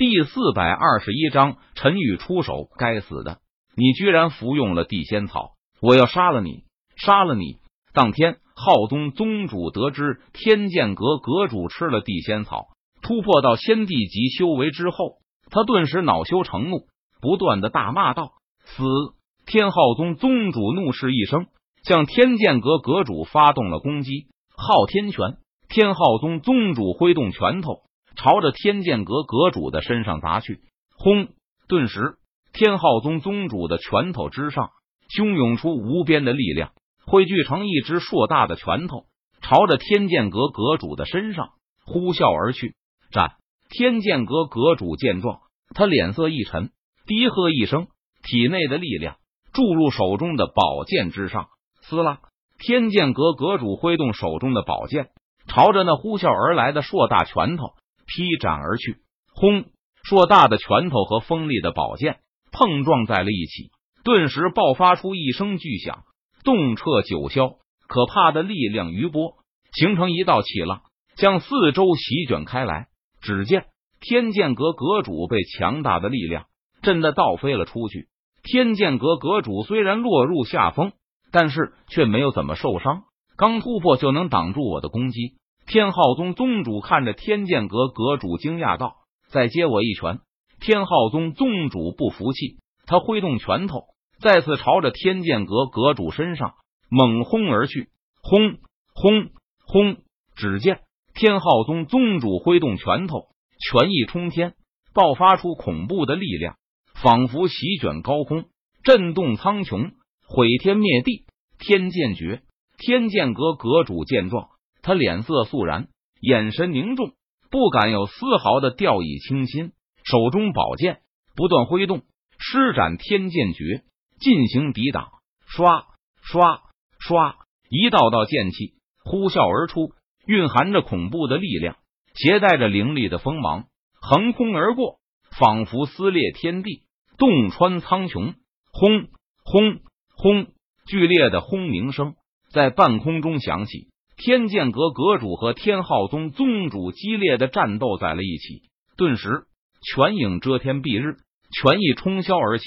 第四百二十一章，陈宇出手。该死的，你居然服用了地仙草！我要杀了你，杀了你！当天，浩宗宗主得知天剑阁阁主吃了地仙草，突破到仙帝级修为之后，他顿时恼羞成怒，不断的大骂道：“死！”天浩宗宗主怒视一声，向天剑阁阁主发动了攻击。昊天拳！天浩宗宗主挥动拳头，朝着天剑阁阁主的身上砸去。轰！顿时，天浩宗宗主的拳头之上。汹涌出无边的力量，汇聚成一只硕大的拳头，朝着天剑阁阁主的身上呼啸而去。战！天剑阁阁主见状，他脸色一沉，低喝一声，体内的力量注入手中的宝剑之上。撕拉！天剑阁阁主挥动手中的宝剑，朝着那呼啸而来的硕大拳头劈斩而去。轰！硕大的拳头和锋利的宝剑碰撞在了一起。顿时爆发出一声巨响，动彻九霄，可怕的力量余波形成一道气浪，向四周席卷开来。只见天剑阁阁主被强大的力量震得倒飞了出去。天剑阁阁主虽然落入下风，但是却没有怎么受伤，刚突破就能挡住我的攻击。天浩宗宗主看着天剑阁阁主，惊讶道：“再接我一拳！”天浩宗宗主不服气。他挥动拳头，再次朝着天剑阁阁主身上猛轰而去。轰轰轰！只见天浩宗宗主挥动拳头，拳意冲天，爆发出恐怖的力量，仿佛席卷高空，震动苍穹，毁天灭地。天剑诀！天剑阁阁主见状，他脸色肃然，眼神凝重，不敢有丝毫的掉以轻心，手中宝剑不断挥动。施展天剑诀进行抵挡，刷刷刷，一道道剑气呼啸而出，蕴含着恐怖的力量，携带着凌厉的锋芒，横空而过，仿佛撕裂天地，洞穿苍穹。轰轰轰！剧烈的轰鸣声在半空中响起，天剑阁阁主和天昊宗宗主激烈的战斗在了一起，顿时拳影遮天蔽日。权意冲霄而起，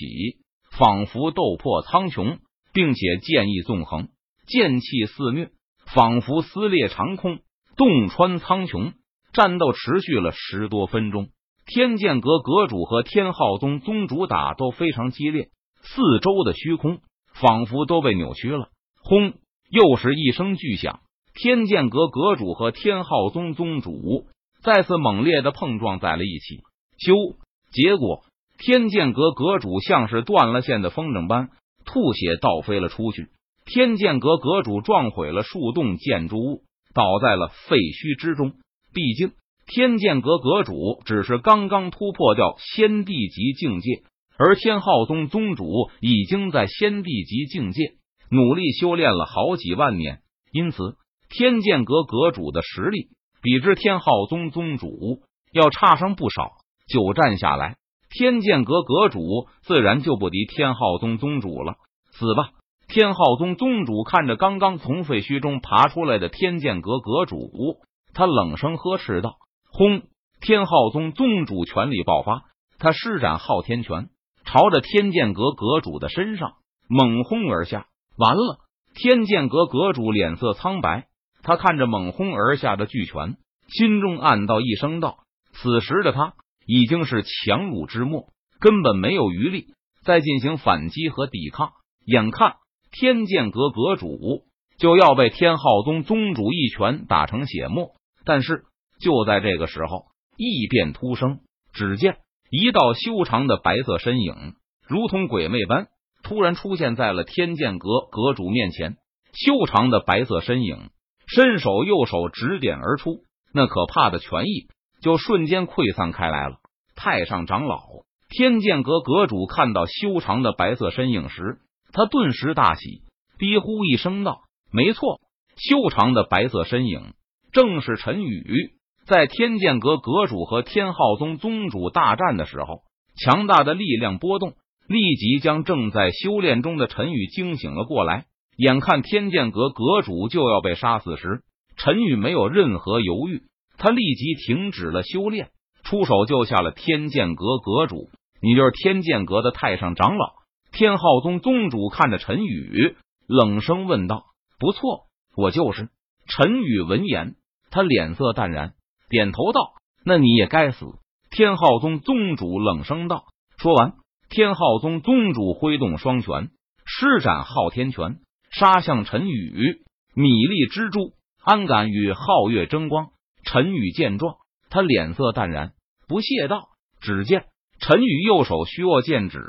仿佛斗破苍穹，并且剑意纵横，剑气肆虐，仿佛撕裂长空，洞穿苍穹。战斗持续了十多分钟，天剑阁阁主和天昊宗宗主打斗非常激烈，四周的虚空仿佛都被扭曲了。轰！又是一声巨响，天剑阁阁主和天昊宗宗主再次猛烈的碰撞在了一起。咻！结果。天剑阁阁主像是断了线的风筝般吐血倒飞了出去，天剑阁阁主撞毁了数栋建筑物，倒在了废墟之中。毕竟天剑阁阁主只是刚刚突破掉仙帝级境界，而天昊宗宗主已经在仙帝级境界努力修炼了好几万年，因此天剑阁阁主的实力比之天浩宗宗主要差上不少。久战下来。天剑阁阁主自然就不敌天浩宗宗主了，死吧！天浩宗宗主看着刚刚从废墟中爬出来的天剑阁阁主，他冷声呵斥道：“轰！”天浩宗宗主全力爆发，他施展昊天拳，朝着天剑阁阁主的身上猛轰而下。完了！天剑阁阁主脸色苍白，他看着猛轰而下的巨拳，心中暗道一声道：“此时的他。”已经是强弩之末，根本没有余力再进行反击和抵抗。眼看天剑阁阁主就要被天浩宗宗主一拳打成血沫，但是就在这个时候，异变突生。只见一道修长的白色身影，如同鬼魅般突然出现在了天剑阁阁主面前。修长的白色身影伸手右手指点而出，那可怕的拳意。就瞬间溃散开来了。太上长老，天剑阁阁主看到修长的白色身影时，他顿时大喜，低呼一声道：“没错，修长的白色身影正是陈宇。”在天剑阁阁主和天浩宗宗主大战的时候，强大的力量波动立即将正在修炼中的陈宇惊醒了过来。眼看天剑阁阁主就要被杀死时，陈宇没有任何犹豫。他立即停止了修炼，出手救下了天剑阁阁主。你就是天剑阁的太上长老。天浩宗宗主看着陈宇，冷声问道：“不错，我就是。”陈宇闻言，他脸色淡然，点头道：“那你也该死。”天浩宗宗主冷声道。说完，天浩宗宗主挥动双拳，施展昊天拳，杀向陈宇。米粒蜘蛛，安敢与皓月争光？陈宇见状，他脸色淡然，不屑道：“只见陈宇右手虚握剑指，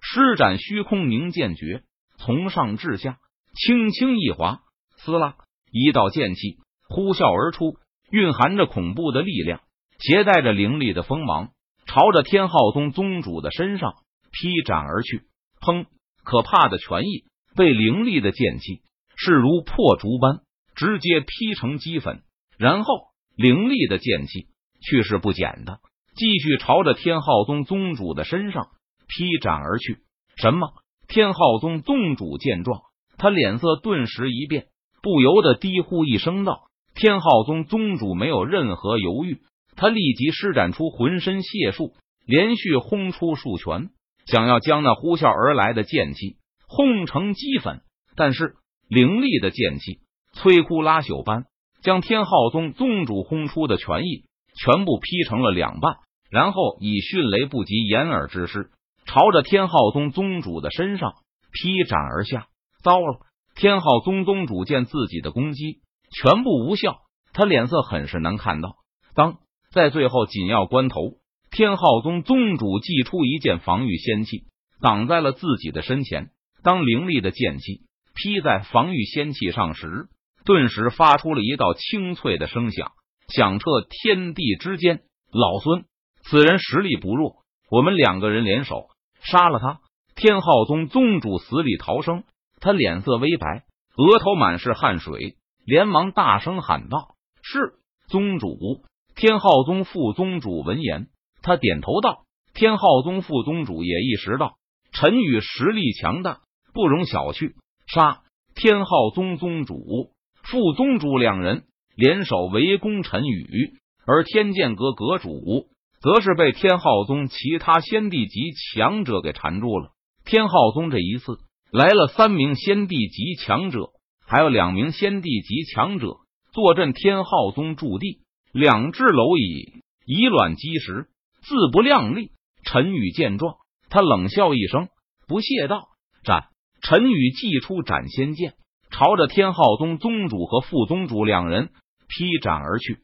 施展虚空凝剑诀，从上至下轻轻一划，撕拉。”一道剑气呼啸而出，蕴含着恐怖的力量，携带着凌厉的锋芒，朝着天浩宗宗主的身上劈斩而去。砰！可怕的拳意被凌厉的剑气势如破竹般直接劈成齑粉，然后凌厉的剑气去势不减的继续朝着天浩宗宗主的身上劈斩而去。什么？天浩宗宗主见状，他脸色顿时一变。不由得低呼一声道：“天浩宗宗主没有任何犹豫，他立即施展出浑身解数，连续轰出数拳，想要将那呼啸而来的剑气轰成齑粉。但是凌厉的剑气摧枯拉朽般将天浩宗宗主轰出的拳意全部劈成了两半，然后以迅雷不及掩耳之势朝着天浩宗宗主的身上劈斩而下。糟了！天浩宗宗主见自己的攻击全部无效，他脸色很是难看。到当在最后紧要关头，天浩宗宗主祭出一件防御仙器，挡在了自己的身前。当凌厉的剑气劈在防御仙器上时，顿时发出了一道清脆的声响，响彻天地之间。老孙，此人实力不弱，我们两个人联手杀了他。天浩宗宗主死里逃生。他脸色微白，额头满是汗水，连忙大声喊道：“是宗主！”天浩宗副宗主闻言，他点头道：“天浩宗副宗主也意识到陈宇实力强大，不容小觑。”杀！天浩宗宗主、副宗主两人联手围攻陈宇，而天剑阁阁主则是被天浩宗其他先帝级强者给缠住了。天浩宗这一次。来了三名先帝级强者，还有两名先帝级强者坐镇天浩宗驻地，两只蝼蚁以卵击石，自不量力。陈宇见状，他冷笑一声，不屑道：“斩！”陈宇祭出斩仙剑，朝着天昊宗宗主和副宗主两人劈斩而去。